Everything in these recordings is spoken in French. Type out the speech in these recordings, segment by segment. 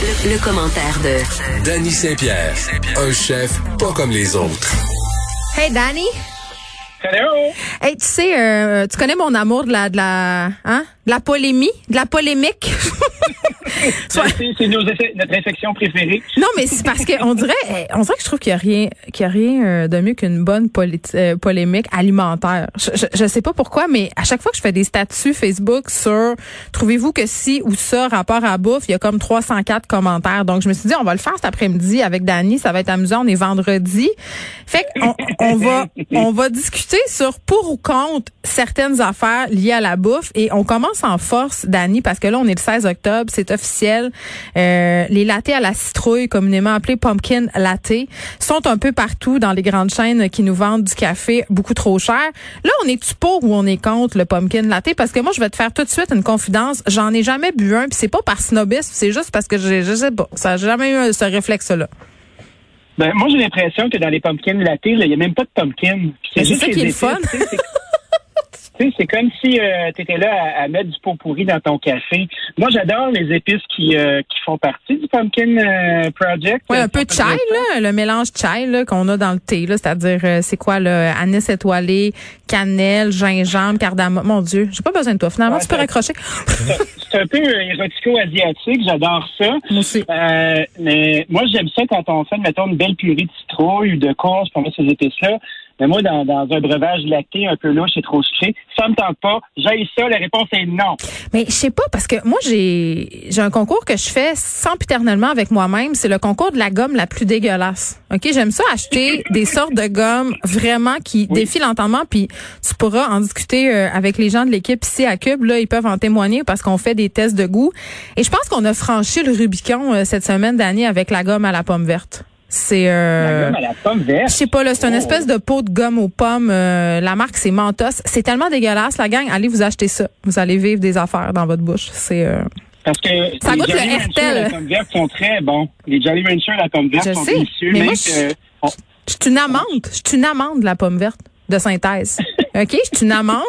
Le, le commentaire de Danny Saint-Pierre, un chef pas comme les autres. Hey Danny? Hello! Hey, tu sais, euh, tu connais mon amour de la, de la, hein, de la polémie, de la polémique. C'est notre infection préférée. non, mais c'est parce que on dirait, on dirait que je trouve qu'il y a rien, qu'il y a rien euh, de mieux qu'une bonne euh, polémique alimentaire. Je, je sais pas pourquoi, mais à chaque fois que je fais des statuts Facebook sur, trouvez-vous que si ou ça rapport à la bouffe, il y a comme 304 commentaires. Donc je me suis dit, on va le faire cet après-midi avec Dani, ça va être amusant. On est vendredi. Fait qu'on on va, on va discuter sur pour ou contre certaines affaires liées à la bouffe et on commence en force, Dani, parce que là on est le 16 octobre, c'est officiel. Euh, les lattés à la citrouille, communément appelés pumpkin latte, sont un peu partout dans les grandes chaînes qui nous vendent du café beaucoup trop cher. Là, on est-tu pour ou on est contre le pumpkin latte? Parce que moi, je vais te faire tout de suite une confidence. J'en ai jamais bu un, puis c'est pas par snobisme, c'est juste parce que j'ai- je sais pas. Ça j'ai jamais eu ce réflexe-là. Ben, moi, j'ai l'impression que dans les pumpkins là, il n'y a même pas de pumpkin. Mais c'est juste ça qui est le fun. c'est- comme si tu étais là à, à mettre du pot pourri dans ton café. Moi, j'adore les épices qui, euh, qui font partie du Pumpkin euh, Project. Euh, un peu de chai, là, le mélange chai qu'on a dans le thé, c'est-à-dire euh, c'est quoi le anis étoilé, cannelle, gingembre, cardamome. Mon Dieu, j'ai pas besoin de toi. Finalement, Ouais, tu peux raccrocher. C'est un peu euh, érotico-asiatique. J'adore ça. Moi aussi. Euh, mais moi, j'aime ça quand on fait, mettons, une belle purée de citrouille ou de courge pour mettre ces épices-là. Mais moi, dans, dans un breuvage lacté un peu louche et trop sucré, ça me tente pas. J'ai ça. La réponse est non. Mais je sais pas parce que moi j'ai j'ai un concours que je fais sempiternellement avec moi-même, c'est le concours de la gomme la plus dégueulasse. OK, j'aime ça acheter des sortes de gomme vraiment qui défient l'entendement puis tu pourras en discuter euh, avec les gens de l'équipe ici à Cube là, ils peuvent en témoigner parce qu'on fait des tests de goût et je pense qu'on a franchi le Rubicon euh, cette semaine d'année avec la gomme à la pomme verte. C'est La euh, gomme à la pomme verte. je sais pas là, c'est une Oh. espèce de pot de gomme aux pommes. euh, la marque c'est Mentos. C'est tellement dégueulasse la gang. Allez vous acheter ça. Vous allez vivre des affaires dans votre bouche. C'est euh, Parce que Ça les goûte le Jolly à la pomme verte sont très bons. Les Jolly Ranchers à la pomme verte Je sont sais, délicieux. mais même moi, que- je- on- Je suis une amande. Je suis une amande de la pomme verte de synthèse. OK? Je suis une amande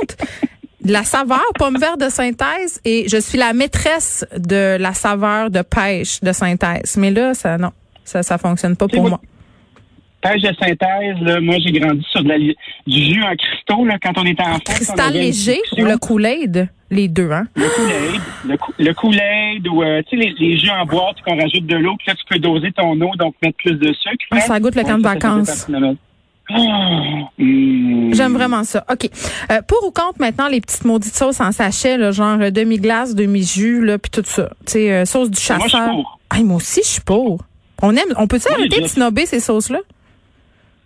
de la saveur pomme verte de synthèse et je suis la maîtresse de la saveur de pêche de synthèse. Mais là, ça, non. Ça, ça fonctionne pas pour moi, moi. Pêche de synthèse, là, moi j'ai grandi sur de la, du jus en cristaux là, quand on était enfant. Cristal léger ou le Kool-Aid? Les deux, hein? Le Kool-Aid, le, Kool-Aid ou euh, tu sais les, les jus en boîte qu'on rajoute de l'eau, puis là tu peux doser ton eau donc mettre plus de sucre. Ah, ça goûte le camp de vacances. Ah, hum. J'aime vraiment ça. OK. Euh, pour ou contre maintenant les petites maudites sauces en sachet, là, genre euh, demi-glace, demi-jus, là, puis tout ça. Tu sais, euh, sauce du Moi, je suis chasseur. pour. Hey, moi aussi, je suis pour. On aime, on peut-tu arrêter de snobber ces sauces-là?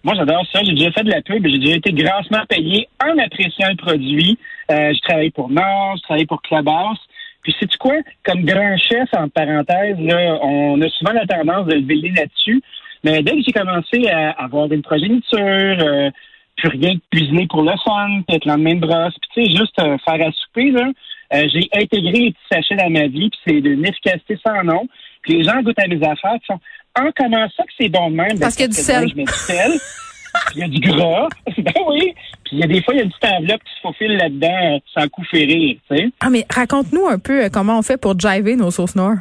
Moi, j'adore ça. J'ai déjà fait de la pub. J'ai déjà été grassement payé en appréciant le produit. Euh, je travaille pour Nord, je travaille pour Clubhouse. Puis, sais-tu quoi? Comme grand chef, en parenthèse, là, on a souvent la tendance de lever le là-dessus. Mais dès que j'ai commencé à avoir une progéniture, euh, plus rien que cuisiner pour le fun, peut-être lendemain de brosse, puis tu sais, juste euh, faire à souper, là, euh, j'ai intégré les petits sachets dans ma vie, puis c'est d'une efficacité sans nom. Puis les gens goûtent à mes affaires, puis font Ah, comment ça que c'est bon de même? Parce qu'il y a du que sel. moi, Je mets du sel, puis il y a du gras. ben oui. Puis il y a des fois, il y a une petite enveloppe qui se faufile là-dedans euh, sans coup fait rire, tu sais. Ah, mais raconte-nous un peu euh, comment on fait pour jiver nos sauces noires.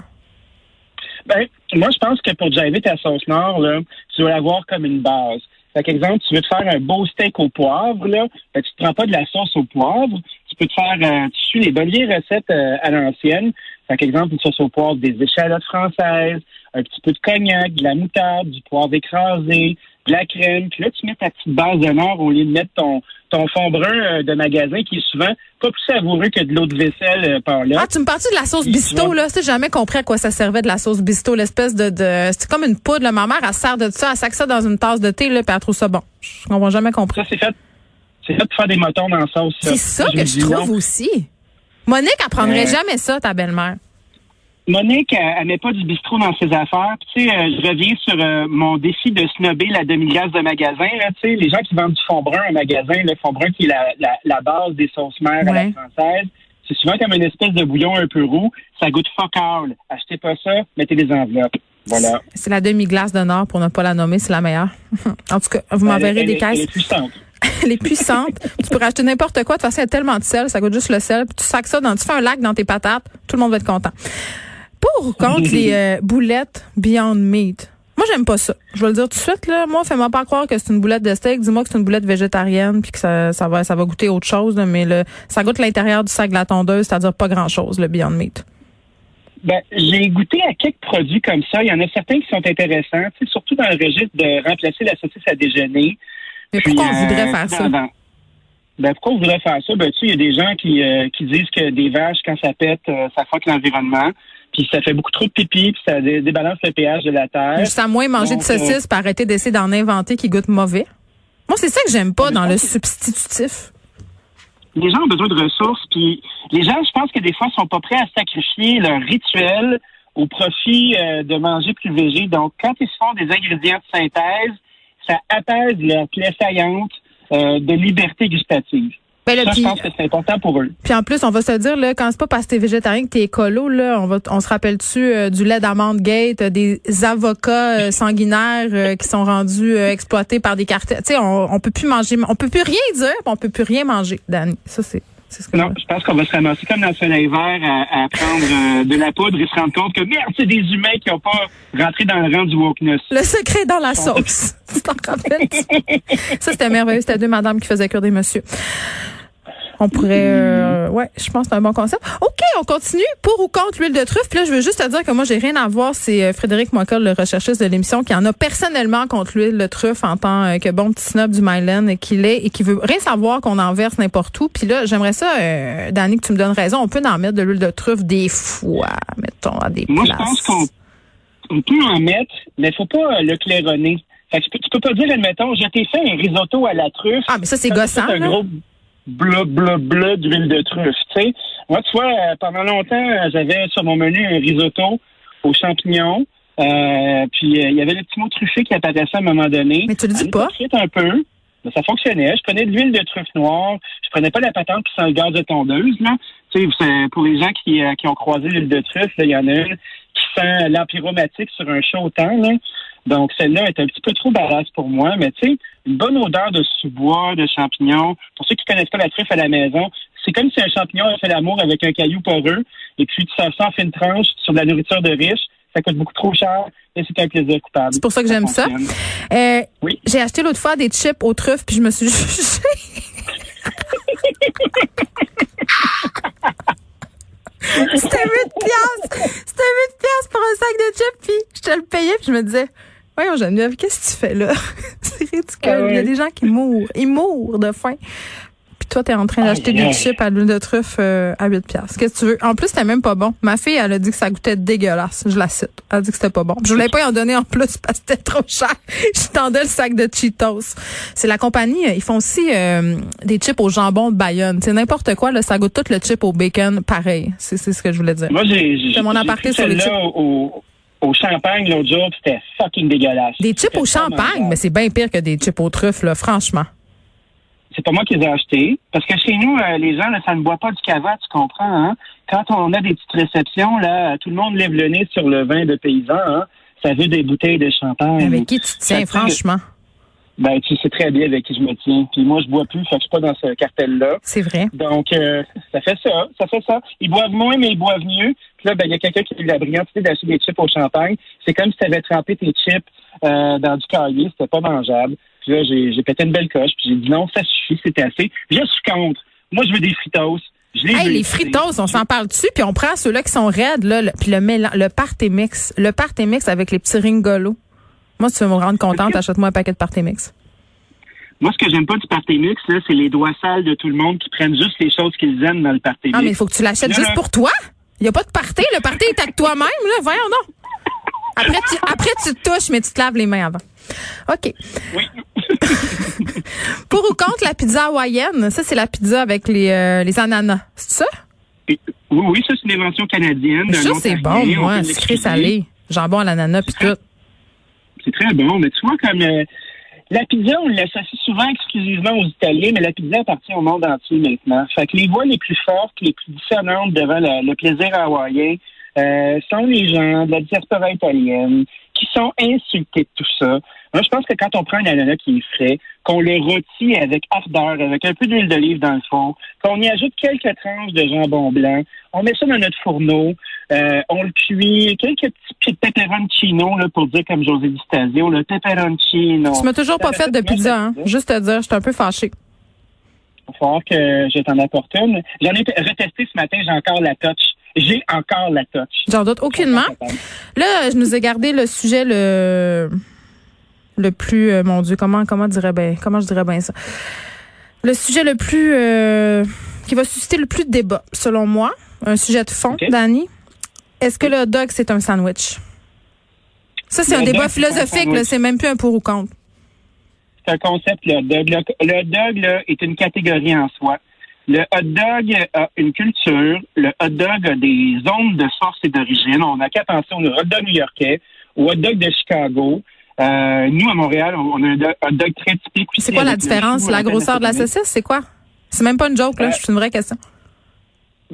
Ben, moi, je pense que pour jiver ta sauce nord, là, tu dois l'avoir comme une base. Fait exemple, tu veux te faire un beau steak au poivre, là, ben, tu te prends pas de la sauce au poivre. Tu peux te faire, euh, tu suis les bonnes vieilles recettes euh, à l'ancienne. Fait exemple, une sauce au poivre, des échalotes françaises, un petit peu de cognac, de la moutarde, du poivre écrasé, de la crème. Puis là, tu mets ta petite base de nord au lieu de mettre ton, ton fond brun euh, de magasin qui est souvent pas plus savoureux que de l'eau de vaisselle euh, par là. Ah, tu me parles de la sauce bisto, là? Tu jamais compris à quoi ça servait de la sauce bisto, l'espèce de, de c'est comme une poudre, là. Ma mère, elle sert de ça, elle sac ça dans une tasse de thé, là, puis elle trouve ça bon. Je comprends jamais compris. Ça, c'est fait, c'est fait pour faire des motons dans la sauce. C'est ça que je trouve non. aussi. Monique, elle prendrait Euh, jamais ça, ta belle-mère. Monique, elle, elle met pas du bistrot dans ses affaires. Puis, tu sais, euh, je reviens sur euh, mon défi de snobber la demi-glace de magasin. Là, tu sais, les gens qui vendent du fond brun en magasin, le fond brun qui est la, la, la base des sauces mères à la française, c'est souvent comme une espèce de bouillon un peu roux. Ça goûte fuck all. Achetez pas ça, mettez des enveloppes. Voilà. C'est la demi-glace de Nord, pour ne pas la nommer, c'est la meilleure. en tout cas, vous m'enverrez des caisses. Elle est puissante. Elle est puissante. tu pourrais acheter n'importe quoi. De toute façon, il y a tellement de sel. Ça goûte juste le sel. Puis tu sacs ça dans, tu fais un lac dans tes patates. Tout le monde va être content. Pour ou contre les euh, boulettes Beyond Meat? Moi, j'aime pas ça. Je vais le dire tout de suite, là. Moi, fais-moi pas croire que c'est une boulette de steak. Dis-moi que c'est une boulette végétarienne puis que ça, ça va, ça va goûter autre chose, là. Mais le, ça goûte l'intérieur du sac de la tondeuse, c'est-à-dire pas grand-chose, le Beyond Meat. Ben, j'ai goûté à quelques produits comme ça. Il y en a certains qui sont intéressants, surtout dans le registre de remplacer la saucisse à déjeuner. Mais Puis, pourquoi on euh, voudrait faire ça? dans- Ben, pourquoi on voudrait faire ça? Ben, tu sais, il y a des gens qui, euh, qui disent que des vaches, quand ça pète, euh, ça fuck l'environnement. Puis ça fait beaucoup trop de pipi, puis ça dé- débalance le pH de la terre. Juste à moins manger de Donc, euh, saucisses pour arrêter d'essayer d'en inventer qui goûtent mauvais. Moi, c'est ça que j'aime pas dans je le substitutif. les gens ont besoin de ressources, puis les gens, je pense que des fois, sont pas prêts à sacrifier leur rituel au profit euh, de manger plus végé. Donc, quand ils se font des ingrédients de synthèse, ça apaise leur plaie saillante euh, de liberté gustative. Ben, là, Ça, je pense que c'est important pour eux. Puis en plus, on va se dire, là, quand c'est pas parce que t'es végétarien que t'es écolo, là, on va, on se rappelle-tu euh, du lait d'amande gate, euh, des avocats euh, sanguinaires qui sont rendus exploités par des cartels. Tu sais, on, on peut plus manger, on peut plus rien dire, on peut plus rien manger, Dani. Ça, c'est ce Non, je- je pense qu'on va se ramasser comme dans le soleil vert à, à prendre euh, de la poudre et se rendre compte que merde, c'est des humains qui n'ont pas rentré dans le rang du wokeness. Le secret dans la sauce. tu t'en rappelles? ça, c'était merveilleux. C'était deux madames qui faisaient cuire des messieurs. On pourrait, euh, ouais, je pense que c'est un bon concept. OK, on continue. Pour ou contre l'huile de truffe. Puis là, je veux juste te dire que moi, j'ai rien à voir. C'est euh, Frédéric Moncol, le recherchiste de l'émission, qui en a personnellement contre l'huile de truffe en tant euh, que bon petit snob du Myland qu'il est et qui veut rien savoir qu'on en verse n'importe où. Puis là, j'aimerais ça, euh, Dani, que tu me donnes raison. On peut en mettre de l'huile de truffe des fois, mettons, à des Moi, je places. pense qu'on on peut en mettre, mais il faut pas le claironner. Fait que tu, peux, tu peux pas dire, admettons, je t'ai fait un risotto à la truffe. Ah, mais ça, c'est gossant. un là. gros bleu, bleu, bleu d'huile de truffe, tu sais. Moi, tu vois, euh, pendant longtemps, euh, j'avais sur mon menu un risotto aux champignons. Euh, puis, euh, il y avait le petit mot truffé qui apparaissait à un moment donné. Mais tu le dis pas. un peu. Mais ça fonctionnait. Je prenais de l'huile de truffe noire. Je prenais pas la patente qui sent le gaz de tondeuse, là. Tu sais, c'est- pour les gens qui, euh, qui ont croisé l'huile de truffe, il y en a une qui sent l'empyromatique sur un chaud temps, là. Donc, celle-là est un petit peu trop badass pour moi, mais tu sais, une bonne odeur de sous-bois, de champignons. Pour ceux qui connaissent pas la truffe à la maison, c'est comme si un champignon a fait l'amour avec un caillou poreux, et puis tu sers ça en fine tranche sur de la nourriture de riche. Ça coûte beaucoup trop cher, et c'est un plaisir coupable. C'est pour ça que j'aime ça. Euh, Oui. J'ai acheté l'autre fois des chips aux truffes, puis je me suis jugée. C'était 8 piastres. C'était 8 piastres pour un sac de chips, puis je te le payais, puis je me disais, voyons Geneviève, qu'est-ce que tu fais là? C'est ridicule. Ah ouais. Il y a des gens qui mourent. Ils mourent de faim. Toi, t'es en train d'acheter Aïe, des chips à l'huile de truffe euh, à 8 piastres. Qu'est-ce que tu veux? En plus, c'était même pas bon. Ma fille, elle a dit que ça goûtait dégueulasse. Je la cite. Elle a dit que c'était pas bon. Je voulais pas y en donner en plus parce que c'était trop cher. Je tendais le sac de Cheetos. C'est la compagnie, euh, ils font aussi euh, des chips au jambon de Bayonne. C'est n'importe quoi, là, ça goûte tout le chip au bacon pareil. C'est c'est ce que je voulais dire. Moi, j'ai mon j'ai aparté pris sur les celle-là au, au champagne l'autre jour, c'était fucking dégueulasse. Des chips au champagne, mais c'est bien pire que des chips aux truffes, là, franchement. C'est pas moi qui les ai achetés. Parce que chez nous, euh, les gens, là, ça ne boit pas du cava, tu comprends, hein? Quand on a des petites réceptions, là, tout le monde lève le nez sur le vin de paysan, hein? Ça veut des bouteilles de champagne. Avec qui tu te tiens, franchement? Ben, tu sais très bien avec qui je me tiens. Puis moi, je bois plus, fait que je suis pas dans ce cartel-là. C'est vrai. Donc, euh, ça fait ça, ça fait ça. Ils boivent moins, mais ils boivent mieux. Puis là, ben, il y a quelqu'un qui a eu la brillante idée d'acheter des chips au champagne. C'est comme si tu avais trempé tes chips euh, dans du cahier. C'était pas mangeable. Puis là, j'ai j'ai pété une belle coche. Puis j'ai dit non, ça suffit, c'était assez. Je suis contre. Moi, je veux des fritos. Je les Hey, veux les fritos, on s'en parle dessus, puis on prend ceux-là qui sont raides, là, le- puis le mélange, le party mix. Le party mix avec les petits ringolos. Moi, si tu veux me rendre contente, achète-moi un paquet de party mix. Moi, ce que j'aime pas du party mix, là, c'est les doigts sales de tout le monde qui prennent juste les choses qu'ils aiment dans le party mix. Ah, mais il faut que tu l'achètes juste pour toi. Il n'y a pas de party. Le party est avec toi-même, là. Voyons donc. Après tu, après, tu te touches, mais tu te laves les mains avant. OK. Oui. Pour ou contre la pizza hawaïenne? Ça, c'est la pizza avec les, euh, les ananas. C'est ça? Oui, oui, ça, c'est une invention canadienne. autre c'est bon, moi. Sucré salé. Jambon à l'ananas puis tout. C'est très bon. Mais tu vois, comme euh, la pizza, on l'associe souvent exclusivement aux Italiens, mais la pizza appartient au monde entier maintenant. Fait que les voix les plus fortes, les plus dissonantes devant le plaisir hawaïen euh, sont les gens de la diaspora italienne qui sont insultés de tout ça. Moi, je pense que quand on prend un ananas qui est frais, qu'on le rôtit avec ardeur, avec un peu d'huile d'olive dans le fond, qu'on y ajoute quelques tranches de jambon blanc, on met ça dans notre fourneau, euh, on le cuit, quelques petits pieds de pepperoncino, là, pour dire comme José Di Stasio, le pepperoncino. Tu m'as toujours pas fait de pizza, hein? Juste te dire, je suis un peu fâchée. Il va falloir que je t'en apporte une. J'en ai retesté ce matin, j'ai encore la touch. J'ai encore la touch. J'en doute aucunement. Là, je nous ai gardé le sujet le le plus euh, mon Dieu, comment comment dirais ben comment je dirais bien ça? Le sujet le plus euh, qui va susciter le plus de débat, selon moi, un sujet de fond. Dani. Est-ce que le hot dog c'est un sandwich? Ça, c'est un débat un philosophique, c'est même plus un pour ou contre. C'est un concept, le hot dog. Le, le hot dog là, est une catégorie en soi. Le hot dog a une culture. Le hot dog a des zones de source et d'origine. On n'a qu'à penser au hot dog new-yorkais, au hot dog de Chicago. Euh, nous, à Montréal, on a un hot dog très typique. C'est quoi la différence? La grosseur de la saucisse, c'est quoi? C'est même pas une joke, là, Euh, c'est une vraie question.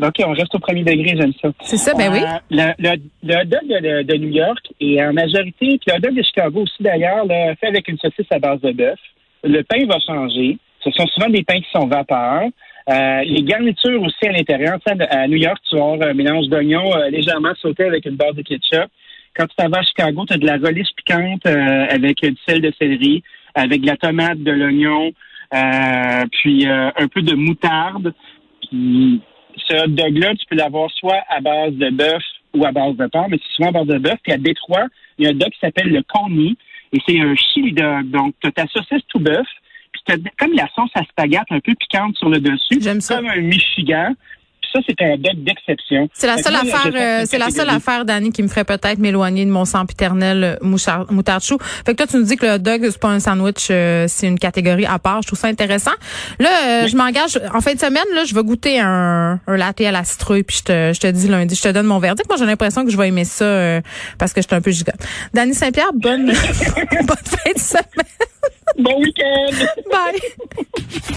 OK, on reste au premier degré, j'aime ça. C'est ça, ben oui. Euh, le, le, le hot dog de, New York est en majorité, puis le hot dog de Chicago aussi d'ailleurs, fait avec une saucisse à base de bœuf. Le pain va changer. Ce sont souvent des pains qui sont vapeur. Euh, les garnitures aussi à l'intérieur. À New York, tu vas avoir un mélange d'oignons euh, légèrement sauté avec une base de ketchup. Quand tu t'en vas à Chicago, tu as de la relish piquante euh, avec du sel de céleri, avec de la tomate, de l'oignon, puis un peu de moutarde. Ce hot dog-là, tu peux l'avoir soit à base de bœuf ou à base de porc, mais c'est souvent à base de bœuf. Puis à Détroit, il y a un dog qui s'appelle le coney, et c'est un chili dog. Donc, tu as ta saucisse tout bœuf, comme la sauce à spaghette un peu piquante sur le dessus. J'aime ça. Comme un Michigan. Puis ça, c'est un dog d'exception. C'est la seule là, affaire, euh, c'est la seule affaire, Dani, qui me ferait peut-être m'éloigner de mon sempiternel euh, mouchard- moutarde chou. Fait que toi, tu nous dis que le dog, c'est pas un sandwich, euh, c'est une catégorie à part. Je trouve ça intéressant. Là, euh, je m'engage. En fin de semaine, là, je vais goûter un, un latte à la citrouille, puis je te, je te dis lundi, je te donne mon verdict. Moi, j'ai l'impression que je vais aimer ça euh, parce que je suis un peu gigote. Dani Saint-Pierre, bonne, bonne fin de semaine. Bon week-end! Bye.